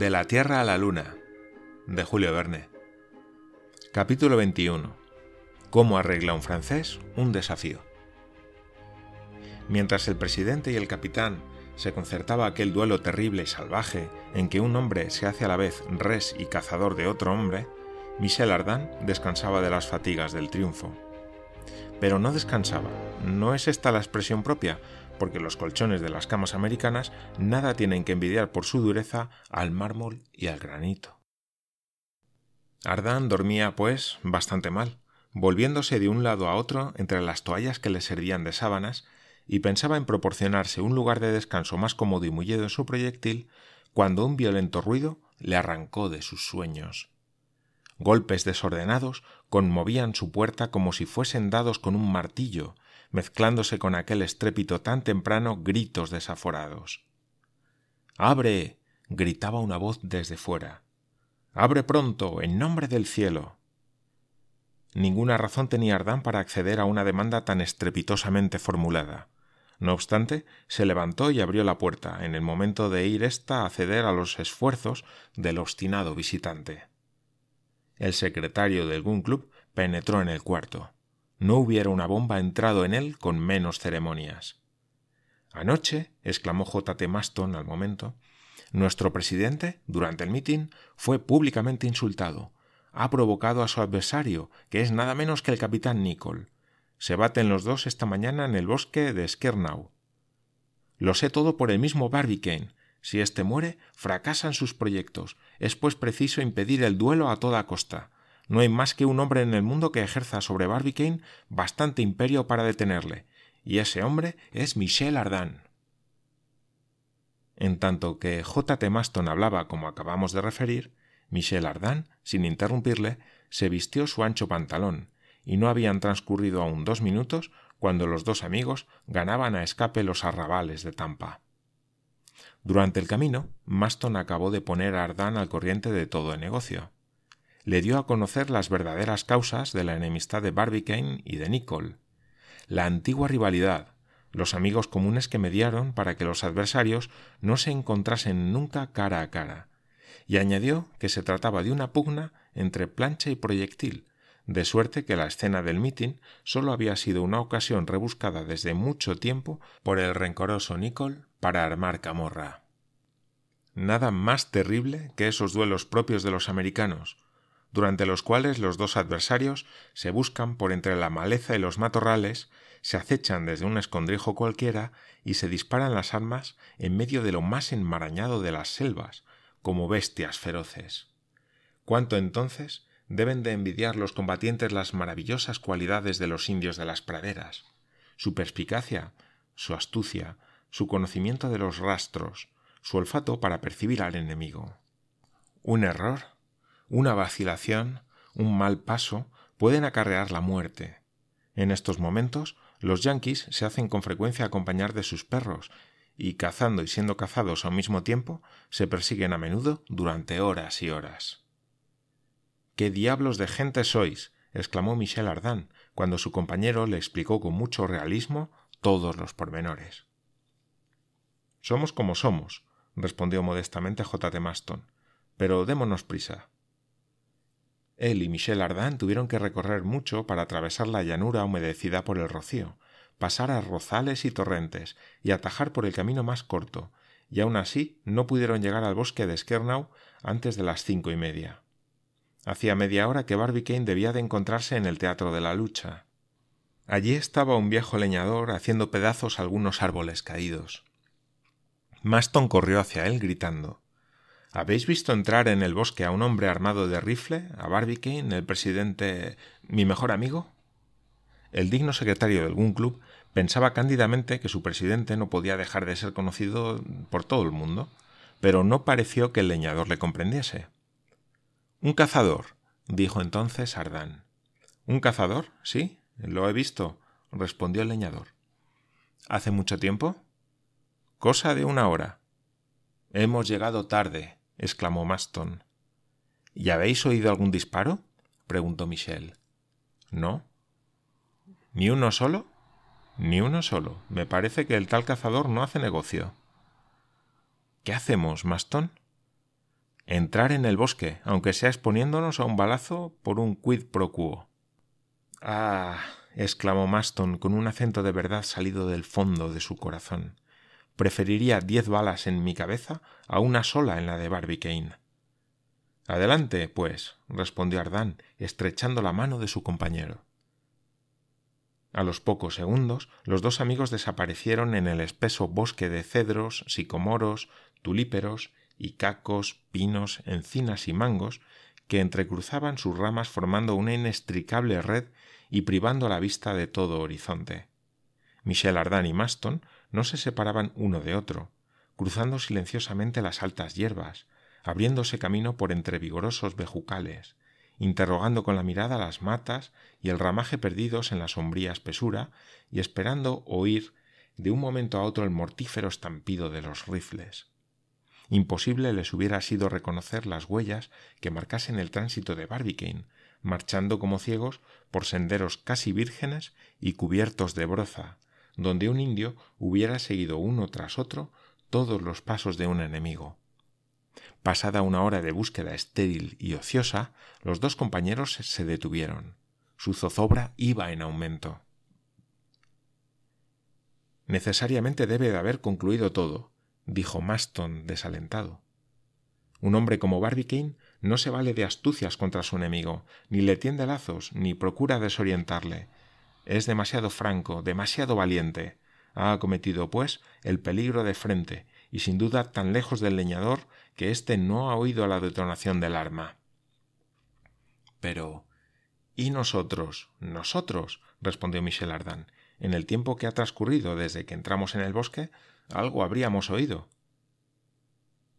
De la Tierra a la Luna, de Julio Verne. Capítulo 21. ¿Cómo arregla un francés un desafío? Mientras el presidente y el capitán se concertaba aquel duelo terrible y salvaje en que un hombre se hace a la vez res y cazador de otro hombre, Michel Ardan descansaba de las fatigas del triunfo. Pero no descansaba, no es esta la expresión propia, porque los colchones de las camas americanas nada tienen que envidiar por su dureza al mármol y al granito. Ardan dormía, pues, bastante mal, volviéndose de un lado a otro entre las toallas que le servían de sábanas, y pensaba en proporcionarse un lugar de descanso más cómodo y mullido en su proyectil, cuando un violento ruido le arrancó de sus sueños. Golpes desordenados conmovían su puerta como si fuesen dados con un martillo, mezclándose con aquel estrépito tan temprano gritos desaforados. ¡Abre! gritaba una voz desde fuera. ¡Abre pronto, en nombre del cielo! Ninguna razón tenía Ardán para acceder a una demanda tan estrepitosamente formulada. No obstante, se levantó y abrió la puerta, en el momento de ir ésta a ceder a los esfuerzos del obstinado visitante. El secretario del Gun Club penetró en el cuarto no hubiera una bomba entrado en él con menos ceremonias. Anoche, exclamó J. T. Maston al momento, nuestro presidente, durante el mitin, fue públicamente insultado. Ha provocado a su adversario, que es nada menos que el capitán Nicol. Se baten los dos esta mañana en el bosque de Skernau. Lo sé todo por el mismo Barbicane. Si éste muere, fracasan sus proyectos. Es pues preciso impedir el duelo a toda costa. No hay más que un hombre en el mundo que ejerza sobre Barbicane bastante imperio para detenerle, y ese hombre es Michel Ardan. En tanto que J. T. Maston hablaba como acabamos de referir, Michel Ardan, sin interrumpirle, se vistió su ancho pantalón, y no habían transcurrido aún dos minutos cuando los dos amigos ganaban a escape los arrabales de Tampa. Durante el camino, Maston acabó de poner a Ardan al corriente de todo el negocio. Le dio a conocer las verdaderas causas de la enemistad de Barbicane y de Nicol, la antigua rivalidad, los amigos comunes que mediaron para que los adversarios no se encontrasen nunca cara a cara, y añadió que se trataba de una pugna entre plancha y proyectil, de suerte que la escena del mitin sólo había sido una ocasión rebuscada desde mucho tiempo por el rencoroso Nicol para armar camorra. Nada más terrible que esos duelos propios de los americanos, durante los cuales los dos adversarios se buscan por entre la maleza y los matorrales, se acechan desde un escondrijo cualquiera y se disparan las armas en medio de lo más enmarañado de las selvas, como bestias feroces. ¿Cuánto entonces deben de envidiar los combatientes las maravillosas cualidades de los indios de las praderas, su perspicacia, su astucia, su conocimiento de los rastros, su olfato para percibir al enemigo. Un error una vacilación, un mal paso, pueden acarrear la muerte. En estos momentos, los yanquis se hacen con frecuencia acompañar de sus perros, y cazando y siendo cazados al mismo tiempo, se persiguen a menudo durante horas y horas. ¿Qué diablos de gente sois? exclamó Michel Ardan, cuando su compañero le explicó con mucho realismo todos los pormenores. Somos como somos, respondió modestamente J. T. Maston, pero démonos prisa. Él y Michel Ardan tuvieron que recorrer mucho para atravesar la llanura humedecida por el rocío, pasar a rozales y torrentes y atajar por el camino más corto, y aun así no pudieron llegar al bosque de Skernau antes de las cinco y media. Hacía media hora que Barbicane debía de encontrarse en el teatro de la lucha. Allí estaba un viejo leñador haciendo pedazos algunos árboles caídos. Maston corrió hacia él gritando ¿Habéis visto entrar en el bosque a un hombre armado de rifle, a Barbicane, el presidente, mi mejor amigo? El digno secretario del Gun Club pensaba cándidamente que su presidente no podía dejar de ser conocido por todo el mundo, pero no pareció que el leñador le comprendiese. Un cazador, dijo entonces Ardán. ¿Un cazador? Sí, lo he visto, respondió el leñador. ¿Hace mucho tiempo? Cosa de una hora. Hemos llegado tarde, exclamó Maston. ¿Y habéis oído algún disparo? preguntó Michel. No. ¿Ni uno solo? Ni uno solo. Me parece que el tal cazador no hace negocio. ¿Qué hacemos, Maston? Entrar en el bosque, aunque sea exponiéndonos a un balazo por un quid pro quo. Ah. exclamó Maston con un acento de verdad salido del fondo de su corazón. Preferiría diez balas en mi cabeza a una sola en la de Barbicane. Adelante, pues, respondió Ardán, estrechando la mano de su compañero. A los pocos segundos, los dos amigos desaparecieron en el espeso bosque de cedros, sicomoros, tulíperos y cacos, pinos, encinas y mangos que entrecruzaban sus ramas formando una inextricable red y privando la vista de todo horizonte. Michel Ardan y Maston no se separaban uno de otro, cruzando silenciosamente las altas hierbas, abriéndose camino por entre vigorosos bejucales, interrogando con la mirada las matas y el ramaje perdidos en la sombría espesura y esperando oír de un momento a otro el mortífero estampido de los rifles imposible les hubiera sido reconocer las huellas que marcasen el tránsito de Barbicane, marchando como ciegos por senderos casi vírgenes y cubiertos de broza, donde un indio hubiera seguido uno tras otro todos los pasos de un enemigo. Pasada una hora de búsqueda estéril y ociosa, los dos compañeros se detuvieron. Su zozobra iba en aumento. Necesariamente debe de haber concluido todo, dijo Maston desalentado. Un hombre como Barbicane no se vale de astucias contra su enemigo, ni le tiende lazos, ni procura desorientarle. Es demasiado franco, demasiado valiente. Ha acometido, pues, el peligro de frente, y sin duda tan lejos del leñador que éste no ha oído la detonación del arma. Pero. ¿Y nosotros? nosotros? respondió Michel Ardan. En el tiempo que ha transcurrido desde que entramos en el bosque, algo habríamos oído.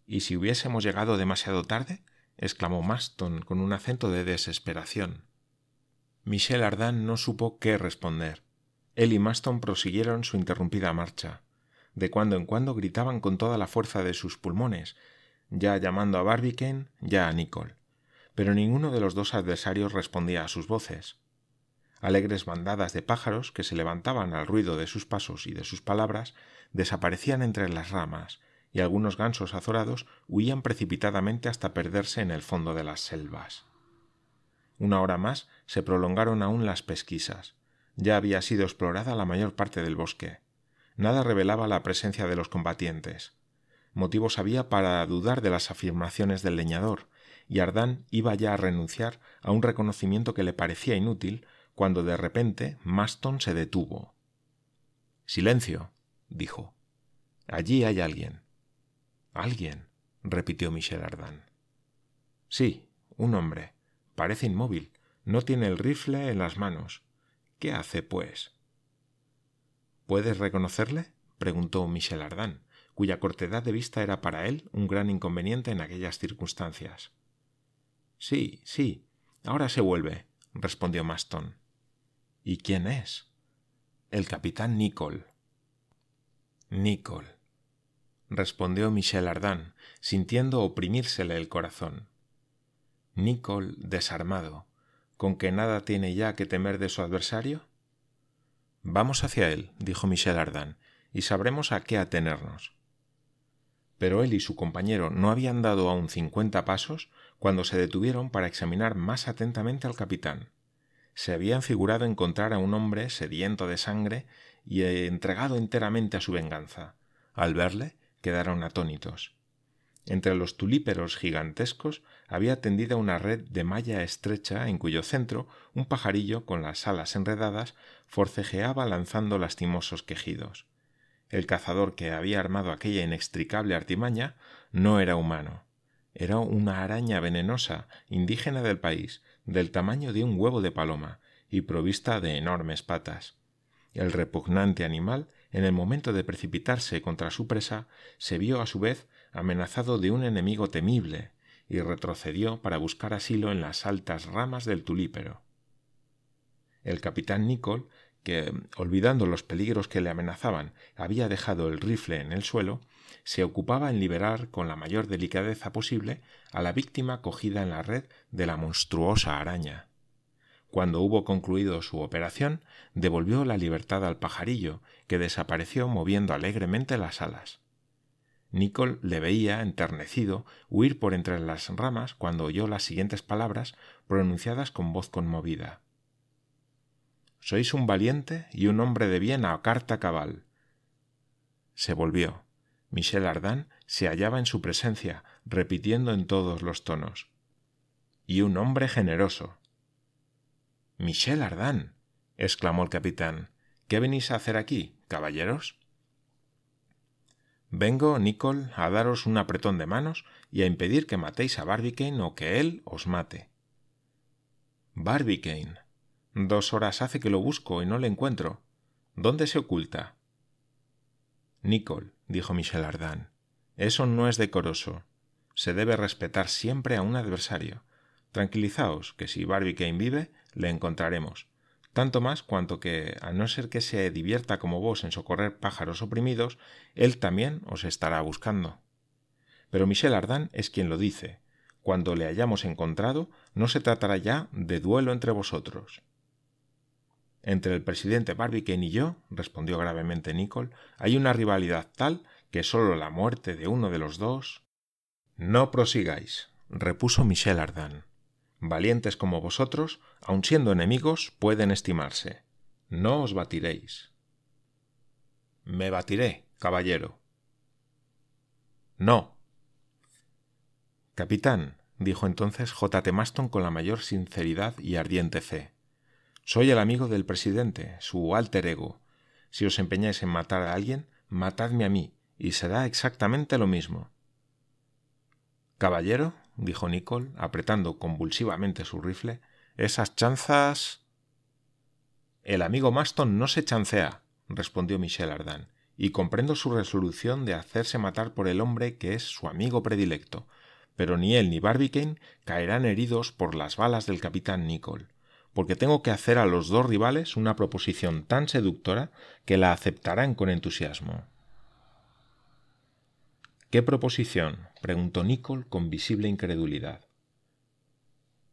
¿Y si hubiésemos llegado demasiado tarde? exclamó Maston con un acento de desesperación. Michel Ardan no supo qué responder. Él y Maston prosiguieron su interrumpida marcha. De cuando en cuando gritaban con toda la fuerza de sus pulmones, ya llamando a Barbicane, ya a Nicole. Pero ninguno de los dos adversarios respondía a sus voces. Alegres bandadas de pájaros que se levantaban al ruido de sus pasos y de sus palabras desaparecían entre las ramas, y algunos gansos azorados huían precipitadamente hasta perderse en el fondo de las selvas. Una hora más se prolongaron aún las pesquisas. Ya había sido explorada la mayor parte del bosque. Nada revelaba la presencia de los combatientes. Motivos había para dudar de las afirmaciones del leñador, y Ardán iba ya a renunciar a un reconocimiento que le parecía inútil cuando de repente Maston se detuvo. Silencio, dijo. Allí hay alguien. ¿Alguien? repitió Michel Ardan. Sí, un hombre. Parece inmóvil. No tiene el rifle en las manos. ¿Qué hace, pues? ¿Puedes reconocerle? preguntó Michel Ardan, cuya cortedad de vista era para él un gran inconveniente en aquellas circunstancias. Sí, sí. Ahora se vuelve, respondió Maston. ¿Y quién es? El capitán Nicol. Nicol. respondió Michel Ardan, sintiendo oprimírsele el corazón. Nicol desarmado, con que nada tiene ya que temer de su adversario. Vamos hacia él, dijo Michel Ardan, y sabremos a qué atenernos. Pero él y su compañero no habían dado aún cincuenta pasos cuando se detuvieron para examinar más atentamente al capitán se habían figurado encontrar a un hombre sediento de sangre y entregado enteramente a su venganza. Al verle, quedaron atónitos. Entre los tulíperos gigantescos había tendida una red de malla estrecha en cuyo centro un pajarillo con las alas enredadas forcejeaba lanzando lastimosos quejidos. El cazador que había armado aquella inextricable artimaña no era humano. Era una araña venenosa, indígena del país, del tamaño de un huevo de paloma y provista de enormes patas. El repugnante animal, en el momento de precipitarse contra su presa, se vio a su vez amenazado de un enemigo temible, y retrocedió para buscar asilo en las altas ramas del tulípero. El capitán Nicol, que, olvidando los peligros que le amenazaban, había dejado el rifle en el suelo, se ocupaba en liberar con la mayor delicadeza posible a la víctima cogida en la red de la monstruosa araña. Cuando hubo concluido su operación, devolvió la libertad al pajarillo, que desapareció moviendo alegremente las alas. Nicole le veía, enternecido, huir por entre las ramas cuando oyó las siguientes palabras pronunciadas con voz conmovida. Sois un valiente y un hombre de bien a carta cabal. Se volvió. Michel Ardan se hallaba en su presencia, repitiendo en todos los tonos. Y un hombre generoso. Michel Ardan. exclamó el capitán. ¿Qué venís a hacer aquí, caballeros? Vengo, Nicole, a daros un apretón de manos y a impedir que matéis a Barbicane o que él os mate. Barbicane. Dos horas hace que lo busco y no le encuentro. ¿Dónde se oculta? Nicole, dijo Michel Ardan, eso no es decoroso. Se debe respetar siempre a un adversario. Tranquilizaos, que si Barbicane vive, le encontraremos tanto más cuanto que, a no ser que se divierta como vos en socorrer pájaros oprimidos, él también os estará buscando. Pero Michel Ardan es quien lo dice. Cuando le hayamos encontrado, no se tratará ya de duelo entre vosotros. Entre el presidente Barbicane y yo, respondió gravemente Nicole, hay una rivalidad tal que sólo la muerte de uno de los dos. No prosigáis, repuso Michel Ardan. Valientes como vosotros, aun siendo enemigos, pueden estimarse. No os batiréis. Me batiré, caballero. No. Capitán, dijo entonces J. T. Maston con la mayor sinceridad y ardiente fe. Soy el amigo del presidente, su alter ego. Si os empeñáis en matar a alguien, matadme a mí, y será exactamente lo mismo. Caballero, dijo Nicole, apretando convulsivamente su rifle, esas chanzas. El amigo Maston no se chancea, respondió Michel Ardan, y comprendo su resolución de hacerse matar por el hombre que es su amigo predilecto, pero ni él ni Barbicane caerán heridos por las balas del capitán Nicole, porque tengo que hacer a los dos rivales una proposición tan seductora que la aceptarán con entusiasmo. ¿Qué proposición? preguntó Nicole con visible incredulidad.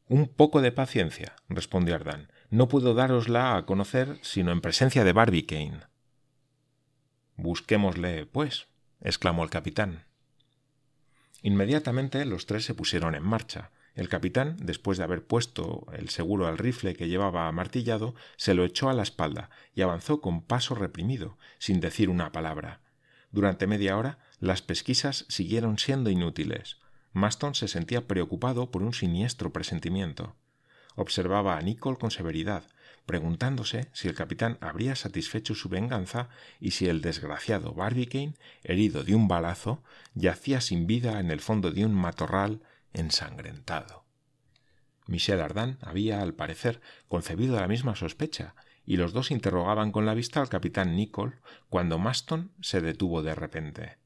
Un poco de paciencia, respondió Ardan. No puedo darosla a conocer sino en presencia de Barbicane. Busquémosle, pues, exclamó el capitán. Inmediatamente los tres se pusieron en marcha. El capitán, después de haber puesto el seguro al rifle que llevaba amartillado, se lo echó a la espalda y avanzó con paso reprimido, sin decir una palabra. Durante media hora las pesquisas siguieron siendo inútiles. Maston se sentía preocupado por un siniestro presentimiento. Observaba a Nicole con severidad, preguntándose si el capitán habría satisfecho su venganza y si el desgraciado Barbicane, herido de un balazo, yacía sin vida en el fondo de un matorral ensangrentado. Michel Ardan había, al parecer, concebido la misma sospecha, y los dos interrogaban con la vista al capitán Nicole cuando Maston se detuvo de repente.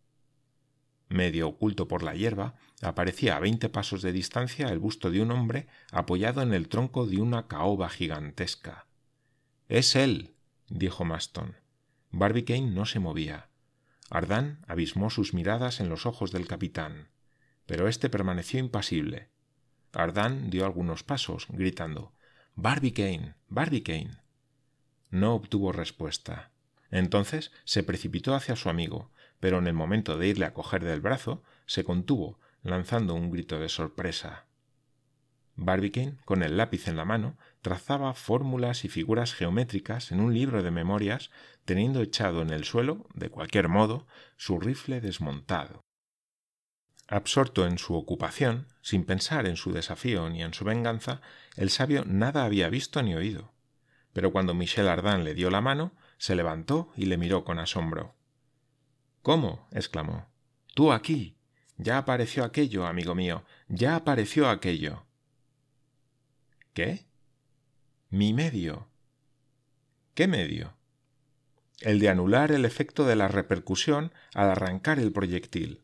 Medio oculto por la hierba, aparecía a veinte pasos de distancia el busto de un hombre apoyado en el tronco de una caoba gigantesca. Es él, dijo Maston. Barbicane no se movía. Ardán abismó sus miradas en los ojos del capitán, pero éste permaneció impasible. Ardán dio algunos pasos, gritando Barbicane. Barbicane. No obtuvo respuesta. Entonces se precipitó hacia su amigo, pero en el momento de irle a coger del brazo, se contuvo, lanzando un grito de sorpresa. Barbicane, con el lápiz en la mano, trazaba fórmulas y figuras geométricas en un libro de memorias, teniendo echado en el suelo, de cualquier modo, su rifle desmontado. Absorto en su ocupación, sin pensar en su desafío ni en su venganza, el sabio nada había visto ni oído pero cuando Michel Ardan le dio la mano, se levantó y le miró con asombro. ¿Cómo? exclamó. Tú aquí. Ya apareció aquello, amigo mío. Ya apareció aquello. ¿Qué? Mi medio. ¿Qué medio? El de anular el efecto de la repercusión al arrancar el proyectil.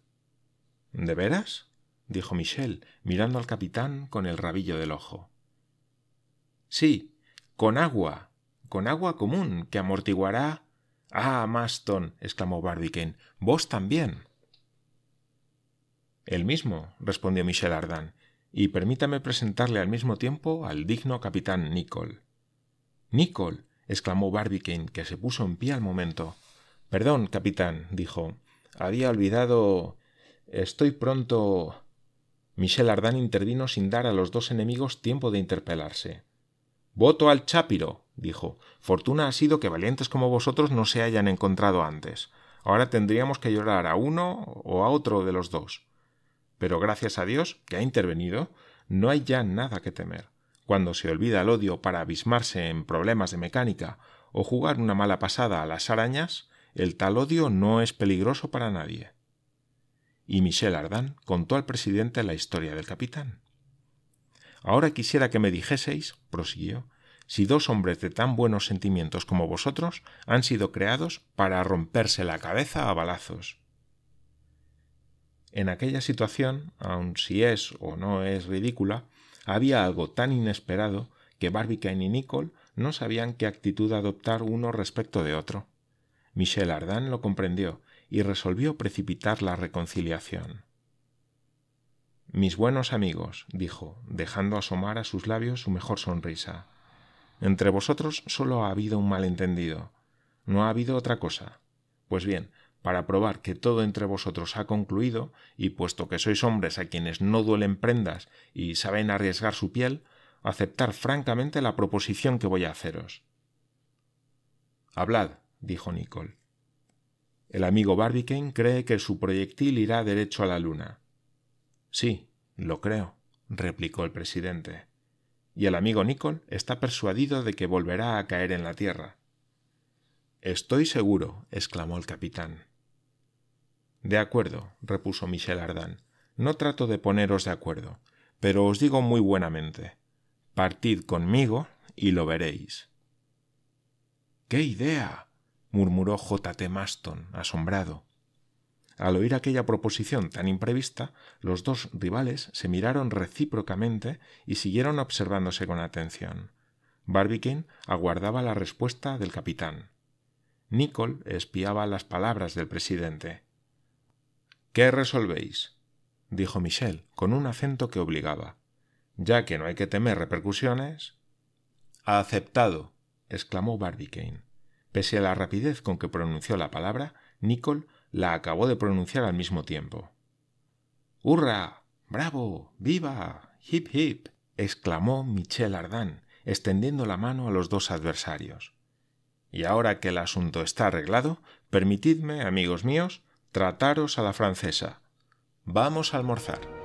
¿De veras? dijo Michel, mirando al capitán con el rabillo del ojo. Sí, con agua, con agua común, que amortiguará. Ah, Maston, exclamó Barbicane, vos también. El mismo, respondió Michel Ardan, y permítame presentarle al mismo tiempo al digno capitán Nicole. Nicole, exclamó Barbicane, que se puso en pie al momento. Perdón, capitán, dijo. Había olvidado. Estoy pronto. Michel Ardan intervino sin dar a los dos enemigos tiempo de interpelarse. Voto al Chápiro, dijo. Fortuna ha sido que valientes como vosotros no se hayan encontrado antes. Ahora tendríamos que llorar a uno o a otro de los dos. Pero gracias a Dios, que ha intervenido, no hay ya nada que temer. Cuando se olvida el odio para abismarse en problemas de mecánica o jugar una mala pasada a las arañas, el tal odio no es peligroso para nadie. Y Michel Ardan contó al presidente la historia del capitán. Ahora quisiera que me dijeseis, prosiguió, si dos hombres de tan buenos sentimientos como vosotros han sido creados para romperse la cabeza a balazos. En aquella situación, aun si es o no es ridícula, había algo tan inesperado que Barbicane y Nicole no sabían qué actitud adoptar uno respecto de otro. Michel Ardan lo comprendió y resolvió precipitar la reconciliación. Mis buenos amigos, dijo, dejando asomar a sus labios su mejor sonrisa. Entre vosotros solo ha habido un malentendido. No ha habido otra cosa. Pues bien, para probar que todo entre vosotros ha concluido, y puesto que sois hombres a quienes no duelen prendas y saben arriesgar su piel, aceptar francamente la proposición que voy a haceros. Hablad, dijo Nicole. El amigo Barbicane cree que su proyectil irá derecho a la luna. Sí, lo creo, replicó el presidente. Y el amigo Nicole está persuadido de que volverá a caer en la tierra. Estoy seguro, exclamó el capitán. De acuerdo, repuso Michel Ardan. No trato de poneros de acuerdo, pero os digo muy buenamente. Partid conmigo y lo veréis. ¡Qué idea! murmuró J. T. Maston, asombrado. Al oír aquella proposición tan imprevista, los dos rivales se miraron recíprocamente y siguieron observándose con atención. Barbicane aguardaba la respuesta del capitán. Nicole espiaba las palabras del presidente. ¿Qué resolvéis? dijo Michel, con un acento que obligaba. Ya que no hay que temer repercusiones. Aceptado, exclamó Barbicane. Pese a la rapidez con que pronunció la palabra, Nicole la acabó de pronunciar al mismo tiempo. ¡Hurra! ¡Bravo! ¡Viva! ¡Hip hip! exclamó Michel Ardan, extendiendo la mano a los dos adversarios. Y ahora que el asunto está arreglado, permitidme, amigos míos, trataros a la francesa. Vamos a almorzar.